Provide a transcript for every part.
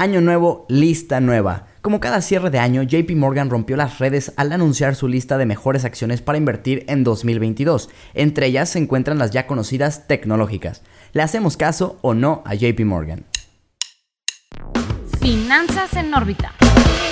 Año nuevo, lista nueva. Como cada cierre de año, JP Morgan rompió las redes al anunciar su lista de mejores acciones para invertir en 2022. Entre ellas se encuentran las ya conocidas tecnológicas. ¿Le hacemos caso o no a JP Morgan? Finanzas en órbita.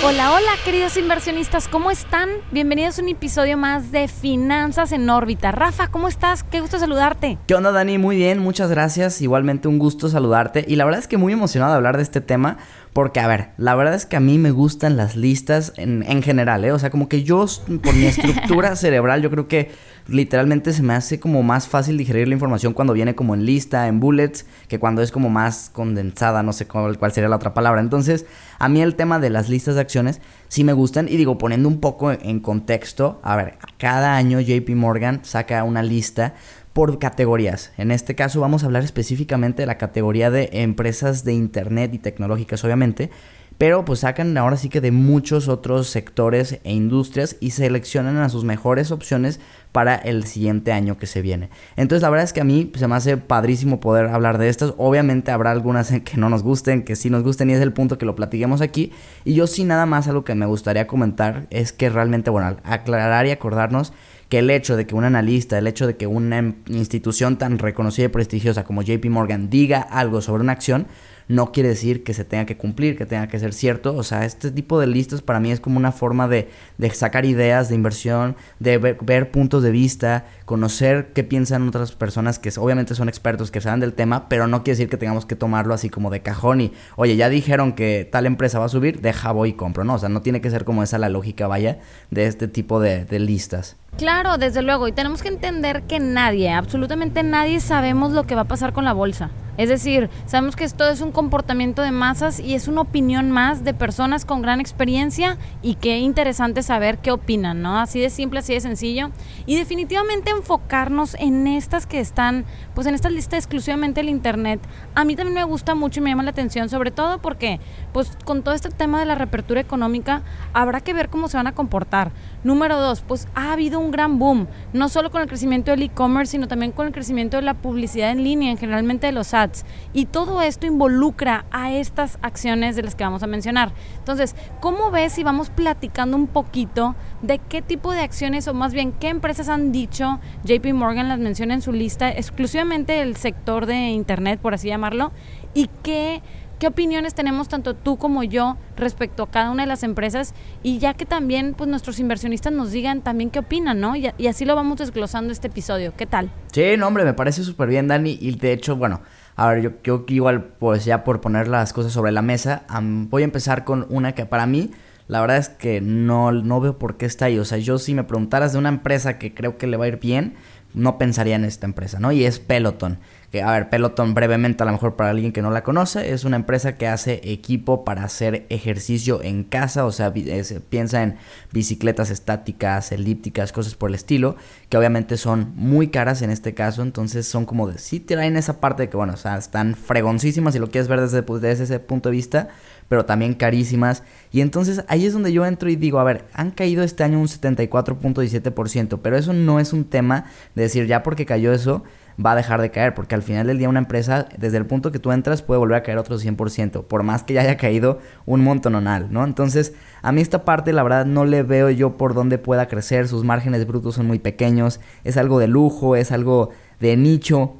Hola, hola queridos inversionistas, ¿cómo están? Bienvenidos a un episodio más de Finanzas en órbita. Rafa, ¿cómo estás? Qué gusto saludarte. ¿Qué onda Dani? Muy bien, muchas gracias. Igualmente un gusto saludarte. Y la verdad es que muy emocionado de hablar de este tema porque, a ver, la verdad es que a mí me gustan las listas en, en general, ¿eh? O sea, como que yo, por mi estructura cerebral, yo creo que literalmente se me hace como más fácil digerir la información cuando viene como en lista, en bullets, que cuando es como más condensada, no sé cuál, cuál sería la otra palabra. Entonces, a mí el tema de las listas de acciones sí me gustan. Y digo, poniendo un poco en contexto, a ver, cada año JP Morgan saca una lista por categorías. En este caso vamos a hablar específicamente de la categoría de empresas de Internet y tecnológicas, obviamente. Pero pues sacan ahora sí que de muchos otros sectores e industrias y seleccionan a sus mejores opciones para el siguiente año que se viene. Entonces la verdad es que a mí se me hace padrísimo poder hablar de estas. Obviamente habrá algunas que no nos gusten, que sí nos gusten y es el punto que lo platiquemos aquí. Y yo sí nada más algo que me gustaría comentar es que realmente, bueno, aclarar y acordarnos que el hecho de que un analista, el hecho de que una institución tan reconocida y prestigiosa como JP Morgan diga algo sobre una acción, no quiere decir que se tenga que cumplir, que tenga que ser cierto. O sea, este tipo de listas para mí es como una forma de, sacar ideas de inversión, de ver, puntos de vista, conocer qué piensan otras personas que obviamente son expertos, que saben del tema, pero no quiere decir que tengamos que tomarlo así como de cajón y, oye, ya dijeron que tal empresa va a subir, deja, voy y compro. No, o sea, no tiene que ser como esa la lógica, vaya, de este tipo de, de listas. Claro, desde luego. Y tenemos que entender que nadie, absolutamente nadie sabemos lo que va a pasar con la bolsa. Es decir, sabemos que esto es un comportamiento de masas y es una opinión más de personas con gran experiencia y qué interesante saber qué opinan, ¿no? Así de simple, así de sencillo. Y definitivamente enfocarnos en estas que están, pues en esta lista exclusivamente del Internet. A mí también me gusta mucho y me llama la atención, sobre todo porque, pues con todo este tema de la reapertura económica, habrá que ver cómo se van a comportar. Número dos, pues ha habido un gran boom, no solo con el crecimiento del e-commerce, sino también con el crecimiento de la publicidad en línea, en generalmente de los ads y todo esto involucra a estas acciones de las que vamos a mencionar. Entonces, ¿cómo ves si vamos platicando un poquito de qué tipo de acciones o más bien qué empresas han dicho, JP Morgan las menciona en su lista, exclusivamente el sector de Internet, por así llamarlo, y qué ¿Qué opiniones tenemos tanto tú como yo respecto a cada una de las empresas? Y ya que también pues nuestros inversionistas nos digan también qué opinan, ¿no? Y, y así lo vamos desglosando este episodio. ¿Qué tal? Sí, no, hombre, me parece súper bien, Dani. Y de hecho, bueno, a ver, yo, yo igual, pues ya por poner las cosas sobre la mesa, voy a empezar con una que para mí, la verdad es que no, no veo por qué está ahí. O sea, yo si me preguntaras de una empresa que creo que le va a ir bien, no pensaría en esta empresa, ¿no? Y es Peloton que, a ver, Peloton brevemente, a lo mejor para alguien que no la conoce, es una empresa que hace equipo para hacer ejercicio en casa, o sea, piensa en bicicletas estáticas, elípticas, cosas por el estilo, que obviamente son muy caras en este caso, entonces son como de, sí traen esa parte de que, bueno, o sea, están fregoncísimas si lo quieres ver desde, pues, desde ese punto de vista, pero también carísimas. Y entonces ahí es donde yo entro y digo, a ver, han caído este año un 74.17%, pero eso no es un tema de decir, ya porque cayó eso, va a dejar de caer, porque al final del día una empresa, desde el punto que tú entras, puede volver a caer otro 100%, por más que ya haya caído un montononal, ¿no? Entonces, a mí esta parte, la verdad, no le veo yo por dónde pueda crecer, sus márgenes brutos son muy pequeños, es algo de lujo, es algo de nicho,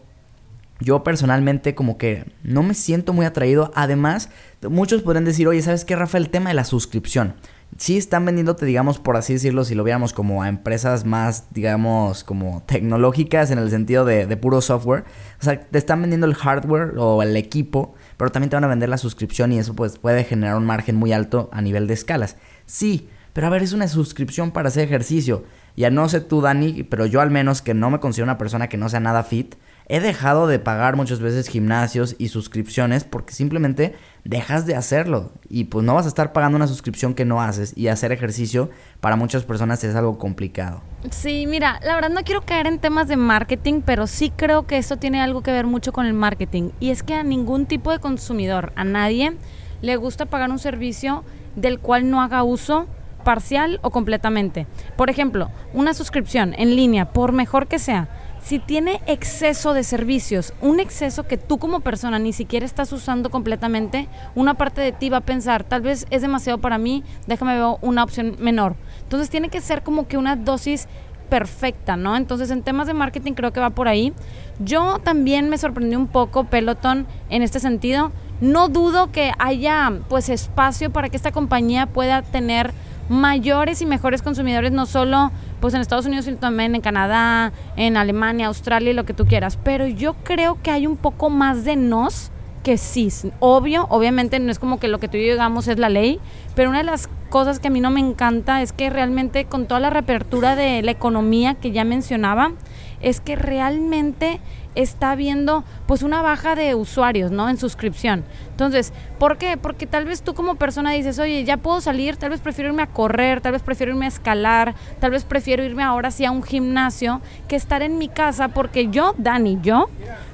yo personalmente como que no me siento muy atraído. Además, muchos podrían decir, oye, ¿sabes qué, Rafa? El tema de la suscripción sí están vendiéndote, digamos, por así decirlo, si lo viéramos como a empresas más, digamos, como tecnológicas en el sentido de, puro software. O sea, te están vendiendo el hardware o el equipo, pero también te van a vender la suscripción y eso pues puede generar un margen muy alto a nivel de escalas. Sí, pero a ver, es una suscripción para hacer ejercicio. Ya no sé tú, Dani, pero yo al menos que no me considero una persona que no sea nada fit, he dejado de pagar muchas veces gimnasios y suscripciones porque simplemente dejas de hacerlo y pues no vas a estar pagando una suscripción que no haces y hacer ejercicio para muchas personas es algo complicado. Sí, mira, la verdad no quiero caer en temas de marketing, pero sí creo que esto tiene algo que ver mucho con el marketing y es que a ningún tipo de consumidor, a nadie le gusta pagar un servicio del cual no haga uso parcial o completamente. Por ejemplo, una suscripción en línea, por mejor que sea, si tiene exceso de servicios, un exceso que tú como persona ni siquiera estás usando completamente, una parte de ti va a pensar, tal vez es demasiado para mí, déjame ver una opción menor. Entonces tiene que ser como que una dosis perfecta, ¿no? Entonces en temas de marketing creo que va por ahí. Yo también me sorprendí un poco Peloton en este sentido. No dudo que haya pues espacio para que esta compañía pueda tener mayores y mejores consumidores, no solo pues en Estados Unidos, sino también en Canadá, en Alemania, Australia y lo que tú quieras. Pero yo creo que hay un poco más de nos que sí. Obvio, obviamente no es como que lo que tú y yo digamos es la ley, pero una de las cosas que a mí no me encanta es que realmente con toda la reapertura de la economía que ya mencionaba, es que realmente está viendo pues una baja de usuarios, ¿no? En suscripción. Entonces, ¿por qué? Porque tal vez tú como persona dices, oye, ya puedo salir, tal vez prefiero irme a correr, tal vez prefiero irme a escalar, tal vez prefiero irme ahora sí a un gimnasio que estar en mi casa porque yo, Dani, yo,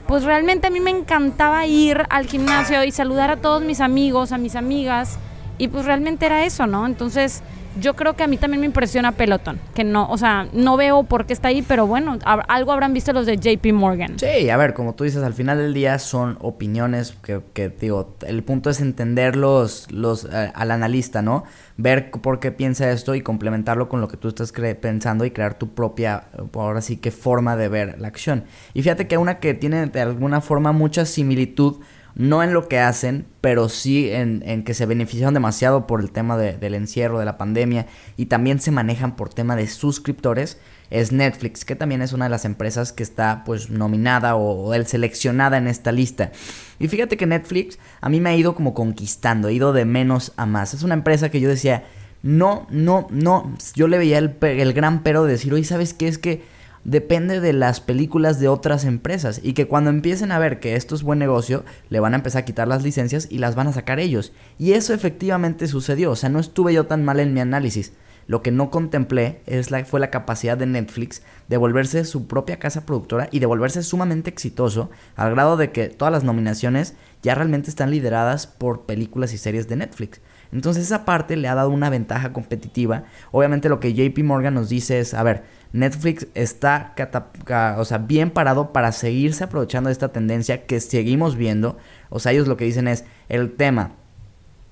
pues realmente a mí me encantaba ir al gimnasio y saludar a todos mis amigos, a mis amigas y pues realmente era eso, ¿no? Entonces yo creo que a mí también me impresiona Peloton, que no, o sea, no veo por qué está ahí, pero bueno, algo habrán visto los de JP Morgan. Sí, a ver, como tú dices, al final del día son opiniones que, digo, el punto es entender los, eh, al analista, ¿no? Ver por qué piensa esto y complementarlo con lo que tú estás pensando y crear tu propia, ahora sí que forma de ver la acción. Y fíjate que una que tiene de alguna forma mucha similitud no en lo que hacen, pero sí en, que se beneficiaron demasiado por el tema del encierro, de la pandemia, y también se manejan por tema de suscriptores, es Netflix, que también es una de las empresas que está pues nominada o, o seleccionada en esta lista. Y fíjate que Netflix a mí me ha ido como conquistando, he ido de menos a más. Es una empresa que yo decía, no, no, no, yo le veía el, el gran pero de decir, oye, ¿sabes qué? Es que depende de las películas de otras empresas y que cuando empiecen a ver que esto es buen negocio, le van a empezar a quitar las licencias y las van a sacar ellos. Y eso efectivamente sucedió, o sea, no estuve yo tan mal en mi análisis. Lo que no contemplé es la, fue la capacidad de Netflix de volverse su propia casa productora y de volverse sumamente exitoso, al grado de que todas las nominaciones ya realmente están lideradas por películas y series de Netflix. Entonces esa parte le ha dado una ventaja competitiva. Obviamente lo que JP Morgan nos dice es, a ver, Netflix está o sea, bien parado para seguirse aprovechando de esta tendencia que seguimos viendo. O sea, ellos lo que dicen es el tema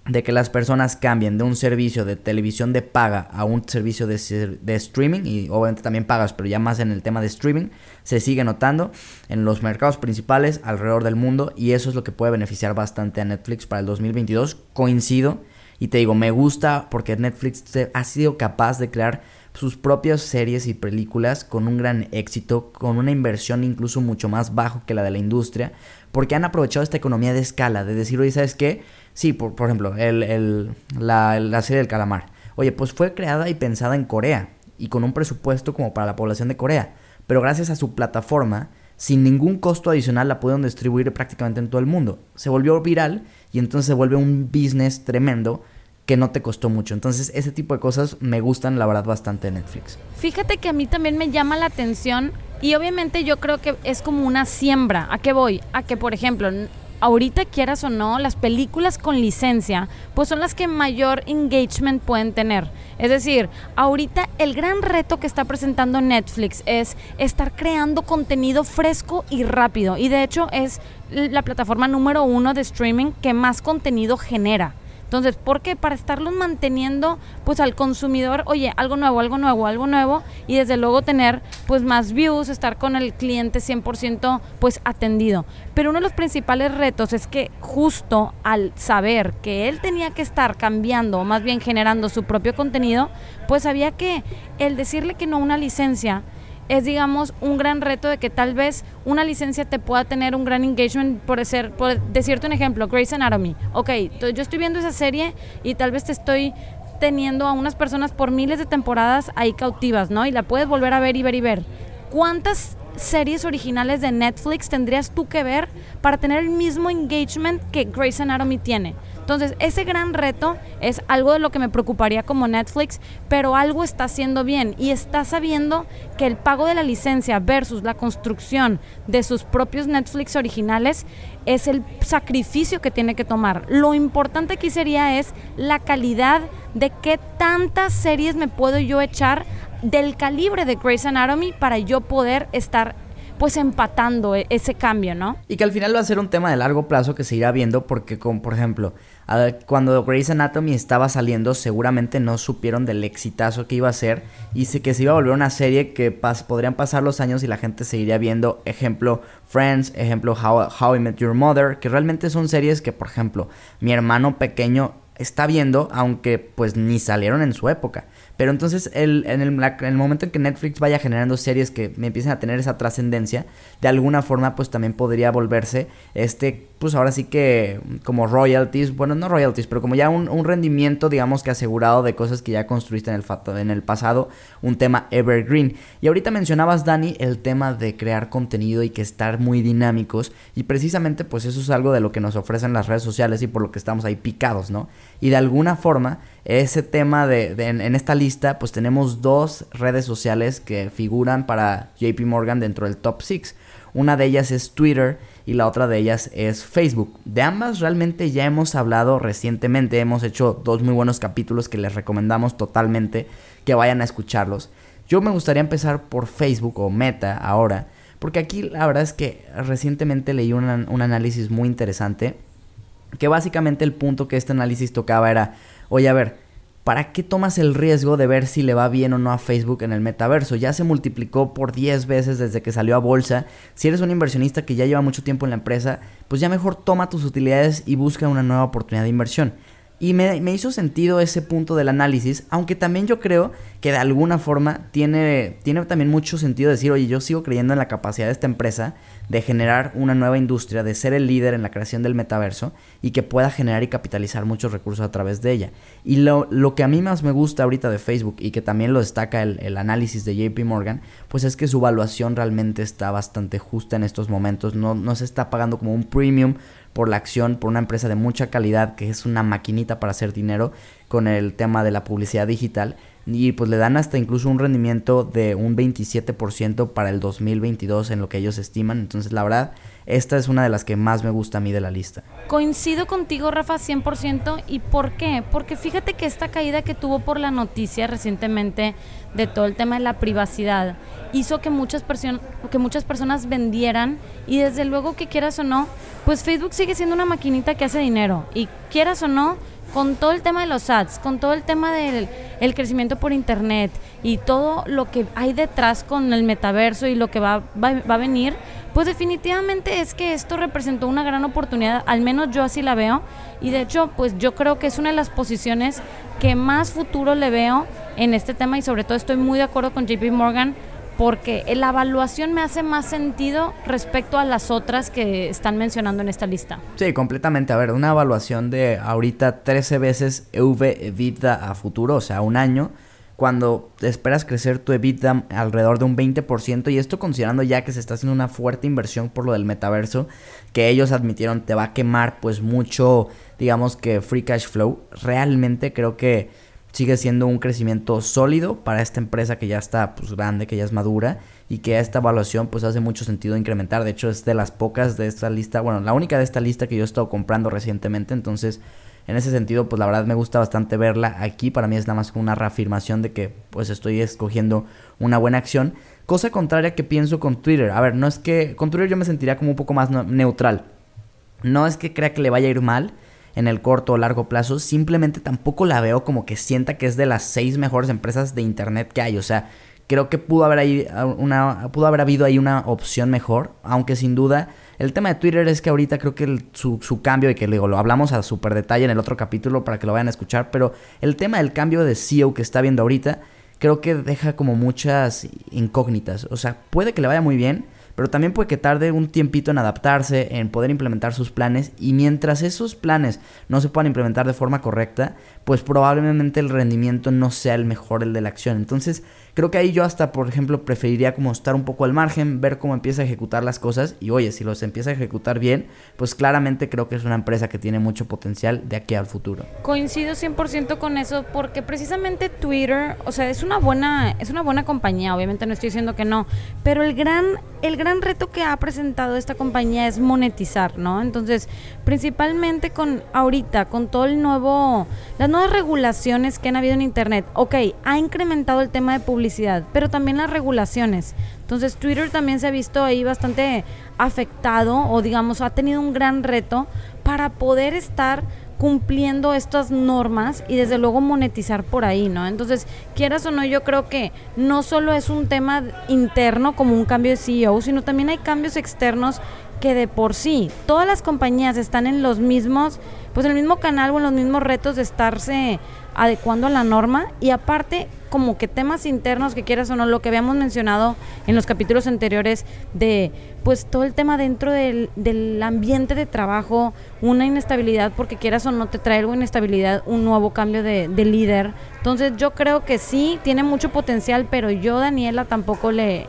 de que las personas cambien de un servicio de televisión de paga a un servicio de, de, streaming, y obviamente también pagas, pero ya más en el tema de streaming, se sigue notando en los mercados principales alrededor del mundo y eso es lo que puede beneficiar bastante a Netflix para el 2022. Coincido y te digo, me gusta porque Netflix ha sido capaz de crear sus propias series y películas con un gran éxito, con una inversión incluso mucho más bajo que la de la industria, porque han aprovechado esta economía de escala, de decir, oye, ¿sabes qué? Sí, por, por ejemplo, el, la, la serie del calamar. Oye, pues fue creada y pensada en Corea y con un presupuesto como para la población de Corea, pero gracias a su plataforma, sin ningún costo adicional la pudieron distribuir prácticamente en todo el mundo. Se volvió viral y entonces se vuelve un business tremendo que no te costó mucho. Entonces, ese tipo de cosas me gustan, la verdad, bastante de Netflix. Fíjate que a mí también me llama la atención y obviamente yo creo que es como una siembra. ¿A qué voy? A que, por ejemplo, ahorita quieras o no, las películas con licencia, pues son las que mayor engagement pueden tener. Es decir, ahorita el gran reto que está presentando Netflix es estar creando contenido fresco y rápido. Y de hecho es la plataforma número uno de streaming que más contenido genera. Entonces, ¿por qué? Para estarlos manteniendo pues al consumidor, oye, algo nuevo, algo nuevo, algo nuevo y desde luego tener pues más views, estar con el cliente 100% pues atendido. Pero uno de los principales retos es que justo al saber que él tenía que estar cambiando o más bien generando su propio contenido, pues había que el decirle que no una licencia es, digamos, un gran reto de que tal vez una licencia te pueda tener un gran engagement por ser, por decirte un ejemplo, Grey's Anatomy. Ok, yo estoy viendo esa serie y tal vez te estoy teniendo a unas personas por miles de temporadas ahí cautivas, ¿no? Y la puedes volver a ver y ver y ver. ¿Cuántas series originales de Netflix tendrías tú que ver para tener el mismo engagement que Grey's Anatomy tiene? Entonces, ese gran reto es algo de lo que me preocuparía como Netflix, pero algo está haciendo bien y está sabiendo que el pago de la licencia versus la construcción de sus propios Netflix originales es el sacrificio que tiene que tomar. Lo importante aquí sería es la calidad de qué tantas series me puedo yo echar del calibre de Grey's Anatomy para yo poder estar pues empatando e-, ese cambio, ¿no? Y que al final va a ser un tema de largo plazo que se irá viendo porque, como por ejemplo, cuando Grey's Anatomy estaba saliendo, seguramente no supieron del exitazo que iba a ser y que se iba a volver una serie que podrían pasar los años y la gente seguiría viendo, ejemplo, Friends, ejemplo, How, How I Met Your Mother, que realmente son series que, por ejemplo, mi hermano pequeño está viendo, aunque pues ni salieron en su época. Pero entonces el, en, el, momento en que Netflix vaya generando series que me empiecen a tener esa trascendencia, de alguna forma pues también podría volverse este, pues ahora sí que como royalties, bueno no royalties, pero como ya un, rendimiento digamos que asegurado de cosas que ya construiste en el, en el pasado, un tema evergreen. Y ahorita mencionabas Dani el tema de crear contenido y que estar muy dinámicos y precisamente pues eso es algo de lo que nos ofrecen las redes sociales y por lo que estamos ahí picados, ¿no? Y de alguna forma ese tema de, en, esta lista, pues tenemos dos redes sociales que figuran para JP Morgan dentro del top 6. Una de ellas es Twitter y la otra de ellas es Facebook. De ambas realmente ya hemos hablado recientemente, hemos hecho dos muy buenos capítulos que les recomendamos totalmente que vayan a escucharlos. Yo me gustaría empezar por Facebook o Meta ahora, porque aquí la verdad es que recientemente leí un análisis muy interesante, que básicamente el punto que este análisis tocaba era oye, a ver, ¿para qué tomas el riesgo de ver si le va bien o no a Facebook en el metaverso? Ya se multiplicó por 10 veces desde que salió a bolsa. Si eres un inversionista que ya lleva mucho tiempo en la empresa, pues ya mejor toma tus utilidades y busca una nueva oportunidad de inversión. Y me, hizo sentido ese punto del análisis, aunque también yo creo que de alguna forma tiene, tiene también mucho sentido decir, oye, yo sigo creyendo en la capacidad de esta empresa de generar una nueva industria, de ser el líder en la creación del metaverso y que pueda generar y capitalizar muchos recursos a través de ella. Y lo, lo que a mí más me gusta ahorita de Facebook y que también lo destaca el, el análisis de JP Morgan, pues es que su valuación realmente está bastante justa en estos momentos, no, no se está pagando como un premium por la acción, por una empresa de mucha calidad que es una maquinita para hacer dinero con el tema de la publicidad digital y pues le dan hasta incluso un rendimiento de un 27% para el 2022 en lo que ellos estiman. Entonces la verdad, esta es una de las que más me gusta a mí de la lista. Coincido contigo, Rafa, 100%. ¿Y por qué? Porque fíjate que esta caída que tuvo por la noticia recientemente de todo el tema de la privacidad hizo que muchas, que muchas personas vendieran y desde luego que quieras o no, pues Facebook sigue siendo una maquinita que hace dinero y quieras o no, con todo el tema de los ads, con todo el tema del el crecimiento por internet y todo lo que hay detrás con el metaverso y lo que va, va, va, a venir, pues definitivamente es que esto representó una gran oportunidad, al menos yo así la veo, y de hecho pues yo creo que es una de las posiciones que más futuro le veo en este tema y sobre todo estoy muy de acuerdo con JP Morgan porque la evaluación me hace más sentido respecto a las otras que están mencionando en esta lista. Sí, completamente. A ver, una evaluación de ahorita 13 veces EV EBITDA a futuro, o sea, un año, cuando esperas crecer tu EBITDA alrededor de un 20%, y esto considerando ya que se está haciendo una fuerte inversión por lo del metaverso, que ellos admitieron te va a quemar pues mucho, digamos que free cash flow, realmente creo que sigue siendo un crecimiento sólido para esta empresa que ya está pues grande, que ya es madura y que esta evaluación pues hace mucho sentido incrementar. De hecho es de las pocas de esta lista, bueno, la única de esta lista que yo he estado comprando recientemente, entonces en ese sentido pues la verdad me gusta bastante verla aquí, para mí es nada más una reafirmación de que pues estoy escogiendo una buena acción. Cosa contraria que pienso con Twitter. A ver, no es que con Twitter yo me sentiría como un poco más neutral. No es que crea que le vaya a ir mal, en el corto o largo plazo, simplemente tampoco la veo como que sienta que es de las seis mejores empresas de internet que hay. O sea, creo que pudo haber, ahí una, pudo haber habido ahí una opción mejor, aunque sin duda el tema de Twitter es que ahorita creo que su, su, cambio, y que digo, lo hablamos a súper detalle en el otro capítulo para que lo vayan a escuchar, pero el tema del cambio de CEO que está viendo ahorita, creo que deja como muchas incógnitas. O sea, puede que le vaya muy bien, pero también puede que tarde un tiempito en adaptarse, en poder implementar sus planes y mientras esos planes no se puedan implementar de forma correcta, pues probablemente el rendimiento no sea el mejor, el de la acción. Entonces, Creo que ahí yo hasta, por ejemplo, preferiría como estar un poco al margen, ver cómo empieza a ejecutar las cosas y oye, si los empieza a ejecutar bien, pues claramente creo que es una empresa que tiene mucho potencial de aquí al futuro. Coincido 100% con eso porque precisamente Twitter, o sea, es una buena es una buena compañía, obviamente no estoy diciendo que no, pero el gran el gran reto que ha presentado esta compañía es monetizar, ¿no? Entonces, principalmente con ahorita, con todo el nuevo, nuevas regulaciones que han habido en Internet, ok, ha incrementado el tema de publicidad, pero también las regulaciones. Entonces, Twitter también se ha visto ahí bastante afectado o digamos, ha tenido un gran reto para poder estar cumpliendo estas normas y desde luego monetizar por ahí, ¿no? Entonces, quieras o no, yo creo que no solo es un tema interno como un cambio de CEO, sino también hay cambios externos que de por sí todas las compañías están en los mismos, pues el mismo canal o los mismos retos de estarse adecuando a la norma y aparte como que temas internos que quieras o no, lo que habíamos mencionado en los capítulos anteriores de pues todo el tema dentro del, del ambiente de trabajo, una inestabilidad porque quieras o no te trae algo inestabilidad, un nuevo cambio de, de líder. Entonces yo creo que sí, tiene mucho potencial, pero yo Daniela tampoco le,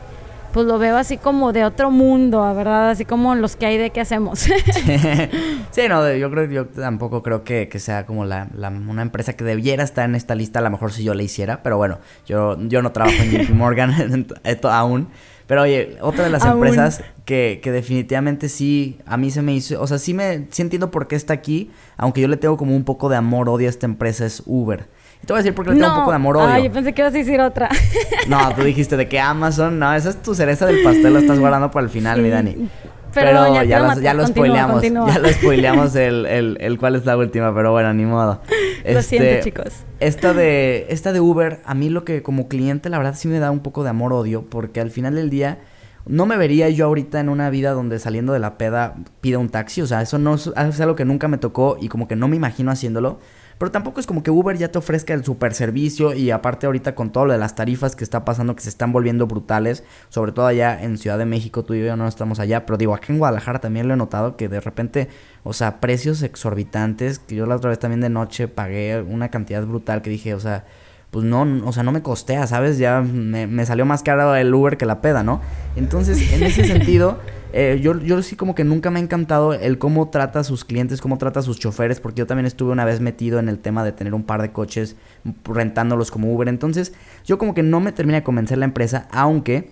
pues lo veo así como de otro mundo, ¿verdad? Así como los que hay de qué hacemos. sí, no, yo creo yo tampoco creo que, sea como la, una empresa que debiera estar en esta lista, a lo mejor si yo la hiciera, pero bueno, yo, yo no trabajo en JP Morgan aún. Pero oye, otra de las empresas que, que, definitivamente sí, a mí se me hizo, o sea, sí me sí entiendo por qué está aquí, aunque yo le tengo como un poco de amor, odio a esta empresa, es Uber te voy a decir porque le tengo un poco de amor odio. Ay, yo pensé que ibas a decir otra. no, tú dijiste de que Amazon, no, esa es tu cereza del pastel, lo estás guardando para el final, mi Dani. Pero, ya, lo, ya lo spoileamos. Ya lo spoileamos el, el, el, cuál es la última, pero bueno, ni modo. lo siento, este, chicos. Esta de, esta de Uber, a mí lo que como cliente, la verdad sí me da un poco de amor-odio, porque al final del día no me vería yo ahorita en una vida donde saliendo de la peda pida un taxi. O sea, eso no es, es algo que nunca me tocó y como que no me imagino haciéndolo. Pero tampoco es como que Uber ya te ofrezca el super servicio y aparte ahorita con todo lo de las tarifas que está pasando que se están volviendo brutales, sobre todo allá en Ciudad de México, tú y yo no estamos allá, pero digo, aquí en Guadalajara también lo he notado que de repente, o sea, precios exorbitantes, que yo la otra vez también de noche pagué una cantidad brutal que dije, o sea, pues no, o sea, no me costea, ¿sabes? Ya me, me salió más caro el Uber que la peda, ¿no? Entonces, en ese sentido... Eh, yo, yo sí como que nunca me ha encantado el cómo trata a sus clientes, cómo trata a sus choferes, porque yo también estuve una vez metido en el tema de tener un par de coches rentándolos como Uber. Entonces, yo como que no me termina de convencer la empresa, aunque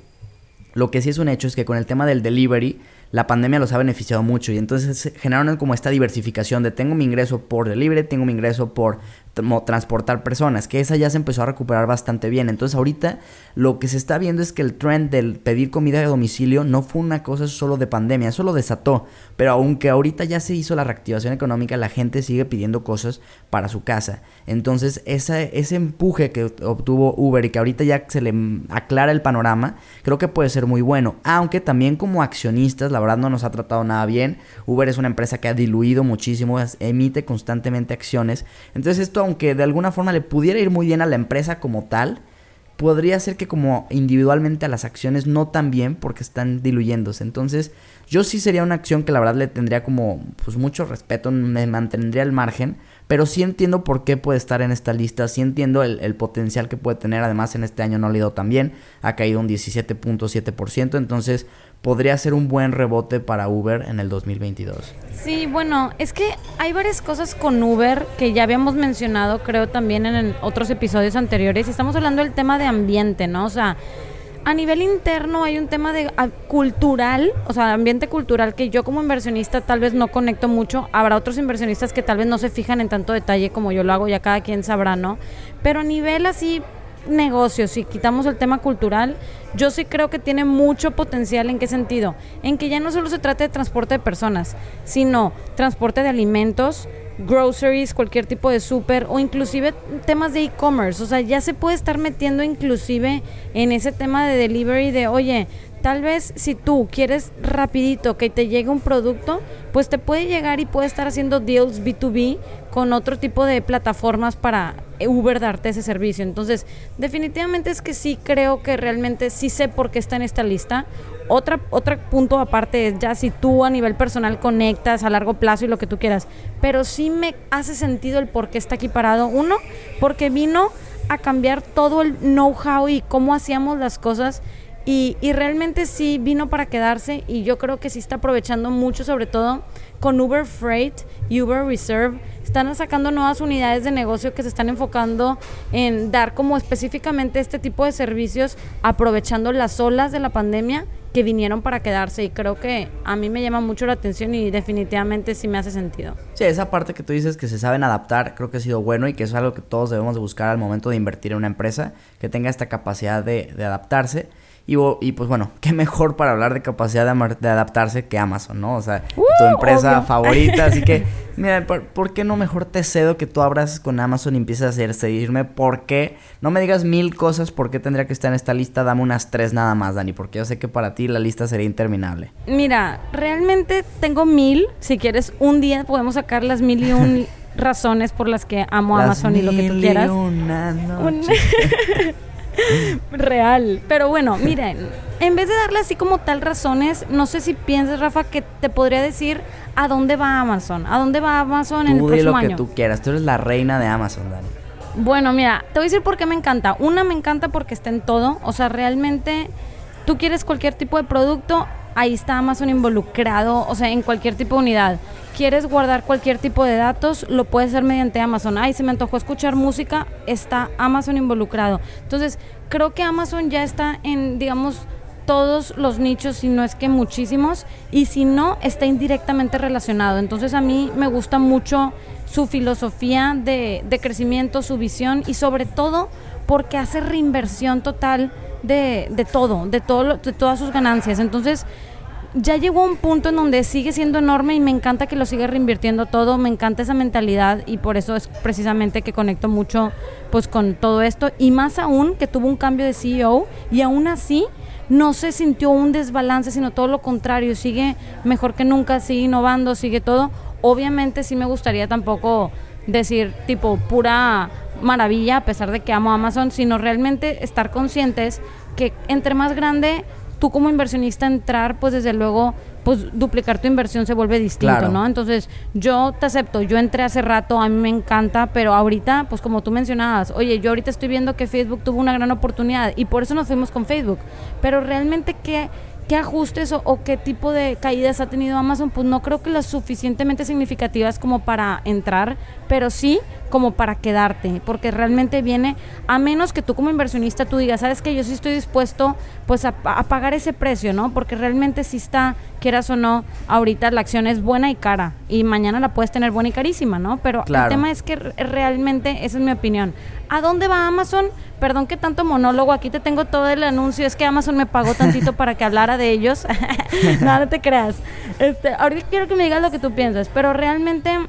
lo que sí es un hecho es que con el tema del delivery, la pandemia los ha beneficiado mucho y entonces generaron como esta diversificación de tengo mi ingreso por delivery, tengo mi ingreso por transportar personas, que esa ya se empezó a recuperar bastante bien. Entonces ahorita lo que se está viendo es que el trend del pedir comida de domicilio no fue una cosa solo de pandemia, eso lo desató. Pero aunque ahorita ya se hizo la reactivación económica, la gente sigue pidiendo cosas para su casa. Entonces ese, ese empuje que obtuvo Uber y que ahorita ya se le aclara el panorama, creo que puede ser muy bueno. Aunque también como accionistas, la verdad no nos ha tratado nada bien. Uber es una empresa que ha diluido muchísimo, emite constantemente acciones. Entonces esto aunque de alguna forma le pudiera ir muy bien a la empresa como tal, podría ser que como individualmente a las acciones no tan bien porque están diluyéndose. Entonces, yo sí sería una acción que la verdad le tendría como pues mucho respeto, me mantendría al margen, pero sí entiendo por qué puede estar en esta lista, sí entiendo el, potencial que puede tener, además en este año no ha ido tan bien, ha caído un 17.7%, entonces podría ser un buen rebote para Uber en el 2022. Sí, bueno, es que hay varias cosas con Uber que ya habíamos mencionado, creo también en otros episodios anteriores. Estamos hablando del tema de ambiente, ¿no? O sea, a nivel interno hay un tema de ah, cultural, o sea, ambiente cultural que yo como inversionista tal vez no conecto mucho. Habrá otros inversionistas que tal vez no se fijan en tanto detalle como yo lo hago, ya cada quien sabrá, ¿no? Pero a nivel así negocios, si quitamos el tema cultural, yo sí creo que tiene mucho potencial. ¿En qué sentido? En que ya no solo se trata de transporte de personas, sino transporte de alimentos, groceries, cualquier tipo de súper o inclusive temas de e-commerce. O sea, ya se puede estar metiendo inclusive en ese tema de delivery de, oye, Tal vez si tú quieres rapidito que te llegue un producto, pues te puede llegar y puede estar haciendo deals B2B con otro tipo de plataformas para Uber darte ese servicio. Entonces, definitivamente es que sí creo que realmente sí sé por qué está en esta lista. Otra, otro punto aparte es ya si tú a nivel personal conectas a largo plazo y lo que tú quieras. Pero sí me hace sentido el por qué está aquí parado. Uno, porque vino a cambiar todo el know-how y cómo hacíamos las cosas y, y, realmente sí vino para quedarse y yo creo que sí está aprovechando mucho, sobre todo con Uber Freight y Uber Reserve. Están sacando nuevas unidades de negocio que se están enfocando en dar como específicamente este tipo de servicios, aprovechando las olas de la pandemia que vinieron para quedarse y creo que a mí me llama mucho la atención y definitivamente sí me hace sentido. Sí, esa parte que tú dices que se saben adaptar, creo que ha sido bueno y que es algo que todos debemos de buscar al momento de invertir en una empresa, que tenga esta capacidad de adaptarse. Y, pues bueno, qué mejor para hablar de capacidad de, adaptarse que Amazon, ¿no? O sea, tu uh, empresa favorita. Así que, mira, ¿por, qué no mejor te cedo que tú abras con Amazon y empieces a hacer, seguirme? ¿Por qué? No me digas mil cosas por qué tendría que estar en esta lista. Dame unas tres nada más, Dani, porque yo sé que para ti la lista sería interminable. Mira, realmente tengo mil. Si quieres, un día podemos sacar las mil y un razones por las que amo Amazon y lo que tú quieras. Real. Pero bueno, miren, en vez de darle así como tal razones, no sé si piensas, Rafa, que te podría decir a dónde va Amazon. ¿A dónde va Amazon en el próximo lo que tú quieras. Tú eres la reina de Amazon, Dani. Bueno, mira, te voy a decir por qué me encanta. Una, me encanta porque está en todo. O sea, realmente tú quieres cualquier tipo de producto, ahí está Amazon involucrado, o sea, en cualquier tipo de unidad. Quieres guardar cualquier tipo de datos, lo puedes hacer mediante Amazon. Ay, se me antojó escuchar música, está Amazon involucrado. Entonces, creo que Amazon ya está en, digamos, todos los nichos, si no es que muchísimos, y si no, está indirectamente relacionado. Entonces, a mí me gusta mucho su filosofía de, de crecimiento, su visión y sobre todo porque hace reinversión total de, de todo, de, todo, de todas sus ganancias. Entonces, ya llegó un punto en donde sigue siendo enorme y me encanta que lo siga reinvirtiendo todo, me encanta esa mentalidad y por eso es precisamente que conecto mucho pues con todo esto y más aún que tuvo un cambio de CEO y aún así no se sintió un desbalance, sino todo lo contrario, sigue mejor que nunca, sigue innovando, sigue todo. Obviamente sí me gustaría tampoco decir tipo pura maravilla a pesar de que amo Amazon, sino realmente estar conscientes que entre más grande tú como inversionista entrar, pues desde luego, pues duplicar tu inversión se vuelve distinto, ¿no? Entonces, yo te acepto, yo entré hace rato, a mí me encanta, pero ahorita, pues como tú mencionabas, oye, yo ahorita estoy viendo que Facebook tuvo una gran oportunidad y por eso nos fuimos con Facebook, pero realmente, ¿qué? ¿Qué ajustes o, qué tipo de caídas ha tenido Amazon? Pues no creo que las suficientemente significativas como para entrar, pero sí como para quedarte, porque realmente viene, a menos que tú como inversionista tú digas, sabes que yo sí estoy dispuesto pues a, pagar ese precio, ¿no? Porque realmente si está, quieras o no, ahorita la acción es buena y cara, y mañana la puedes tener buena y carísima, ¿no? Pero el tema es que realmente, esa es mi opinión. ¿A dónde va Amazon? Perdón que tanto monólogo, aquí te tengo todo el anuncio, es que Amazon me pagó tantito para que hablara de ellos. no, no te creas. Este, ahorita quiero que me digas lo que tú piensas, pero realmente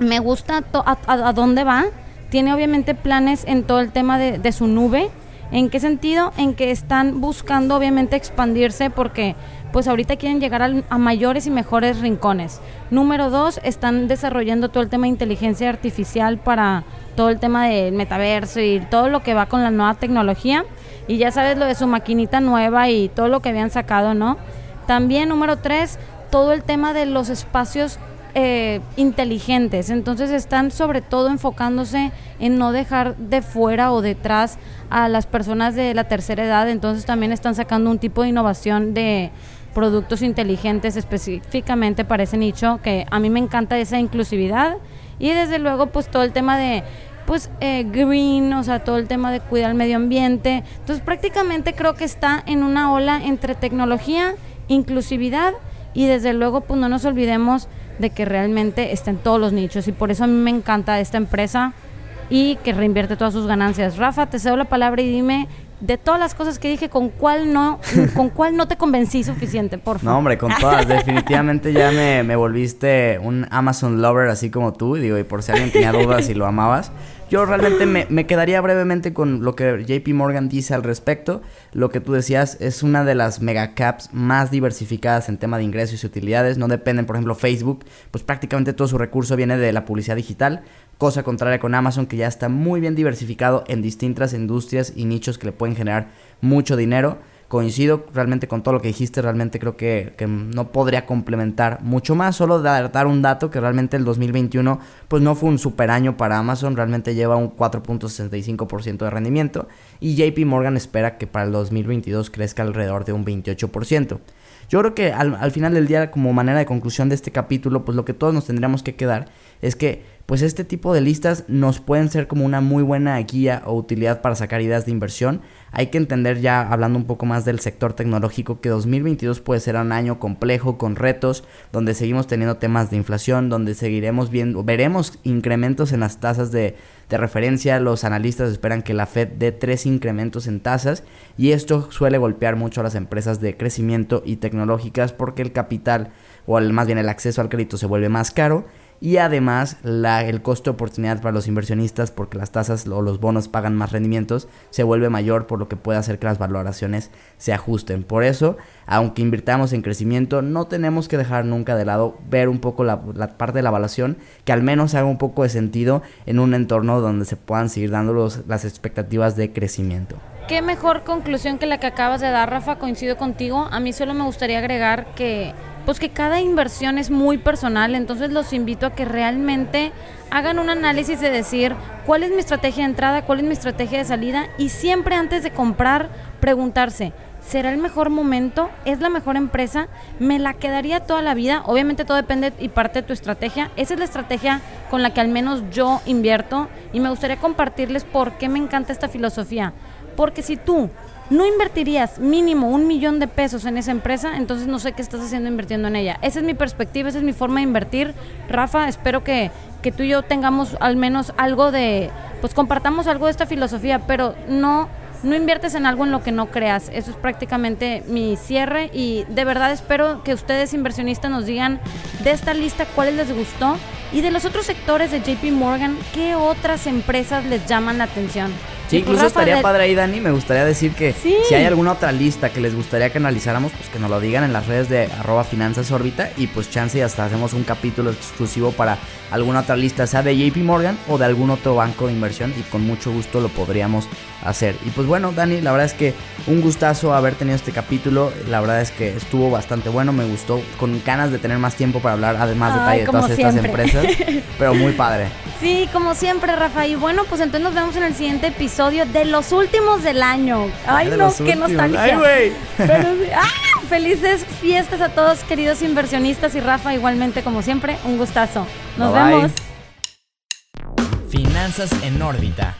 me gusta a, dónde va. Tiene obviamente planes en todo el tema de, su nube. ¿En qué sentido? En que están buscando obviamente expandirse porque pues ahorita quieren llegar a, mayores y mejores rincones. Número dos, están desarrollando todo el tema de inteligencia artificial para todo el tema del metaverso y todo lo que va con la nueva tecnología. Y ya sabes lo de su maquinita nueva y todo lo que habían sacado, ¿no? También número tres, todo el tema de los espacios eh, inteligentes. Entonces están sobre todo enfocándose en no dejar de fuera o detrás a las personas de la tercera edad. Entonces también están sacando un tipo de innovación de productos inteligentes específicamente para ese nicho que a mí me encanta esa inclusividad y desde luego pues todo el tema de pues eh, green, o sea, todo el tema de cuidar el medio ambiente. Entonces prácticamente creo que está en una ola entre tecnología, inclusividad y desde luego pues no nos olvidemos de que realmente está en todos los nichos y por eso a mí me encanta esta empresa y que reinvierte todas sus ganancias. Rafa, te cedo la palabra y dime de todas las cosas que dije, ¿con cuál no, con cuál no te convencí suficiente, por favor? No, hombre, con todas. Definitivamente ya me, volviste un Amazon lover así como tú. Digo, y por si alguien tenía dudas si lo amabas. Yo realmente me, me, quedaría brevemente con lo que JP Morgan dice al respecto. Lo que tú decías es una de las mega caps más diversificadas en tema de ingresos y utilidades. No dependen, por ejemplo, Facebook, pues prácticamente todo su recurso viene de la publicidad digital. Cosa contraria con Amazon, que ya está muy bien diversificado en distintas industrias y nichos que le pueden generar mucho dinero coincido realmente con todo lo que dijiste, realmente creo que, no podría complementar mucho más, solo dar, un dato que realmente el 2021 pues no fue un super año para Amazon, realmente lleva un 4.65% de rendimiento y JP Morgan espera que para el 2022 crezca alrededor de un 28%. Yo creo que al, al final del día como manera de conclusión de este capítulo pues lo que todos nos tendríamos que quedar es que pues este tipo de listas nos pueden ser como una muy buena guía o utilidad para sacar ideas de inversión. Hay que entender ya, hablando un poco más del sector tecnológico, que 2022 puede ser un año complejo, con retos, donde seguimos teniendo temas de inflación, donde seguiremos viendo, veremos incrementos en las tasas de, de referencia. Los analistas esperan que la Fed dé tres incrementos en tasas y esto suele golpear mucho a las empresas de crecimiento y tecnológicas porque el capital o más bien el acceso al crédito se vuelve más caro y además la, el costo de oportunidad para los inversionistas porque las tasas o los bonos pagan más rendimientos se vuelve mayor por lo que puede hacer que las valoraciones se ajusten. Por eso, aunque invirtamos en crecimiento, no tenemos que dejar nunca de lado ver un poco la, parte de la evaluación que al menos haga un poco de sentido en un entorno donde se puedan seguir dando las expectativas de crecimiento. Qué mejor conclusión que la que acabas de dar, Rafa, coincido contigo. A mí solo me gustaría agregar que pues que cada inversión es muy personal, entonces los invito a que realmente hagan un análisis de decir cuál es mi estrategia de entrada, cuál es mi estrategia de salida y siempre antes de comprar preguntarse, ¿será el mejor momento? ¿Es la mejor empresa? ¿Me la quedaría toda la vida? Obviamente todo depende y parte de tu estrategia. Esa es la estrategia con la que al menos yo invierto y me gustaría compartirles por qué me encanta esta filosofía. Porque si tú no invertirías mínimo un millón de pesos en esa empresa, entonces no sé qué estás haciendo invirtiendo en ella. Esa es mi perspectiva, esa es mi forma de invertir. Rafa, espero que, que tú y yo tengamos al menos algo de, pues compartamos algo de esta filosofía, pero no no inviertes en algo en lo que no creas. Eso es prácticamente mi cierre y de verdad espero que ustedes inversionistas nos digan de esta lista cuáles les gustó y de los otros sectores de JP Morgan, qué otras empresas les llaman la atención. Sí, incluso estaría padre ahí, Dani. Me gustaría decir que si hay alguna otra lista que les gustaría que analizáramos, pues que nos lo digan en las redes de arroba finanzas órbita y pues chance y hasta hacemos un capítulo exclusivo para alguna otra lista, sea de JP Morgan o de algún otro banco de inversión y con mucho gusto lo podríamos hacer. Y pues bueno, Dani, la verdad es que un gustazo haber tenido este capítulo. La verdad es que estuvo bastante bueno, me gustó, con ganas de tener más tiempo para hablar además detalle de todas estas empresas, pero muy padre. Sí, como siempre, Rafa. Y bueno, pues entonces nos vemos en el siguiente episodio de los últimos del año. Ay, no, qué nostalgia. Ay, güey. ¡Ah! Felices fiestas a todos, queridos inversionistas y Rafa, igualmente como siempre, un gustazo. Nos vemos. Finanzas en órbita.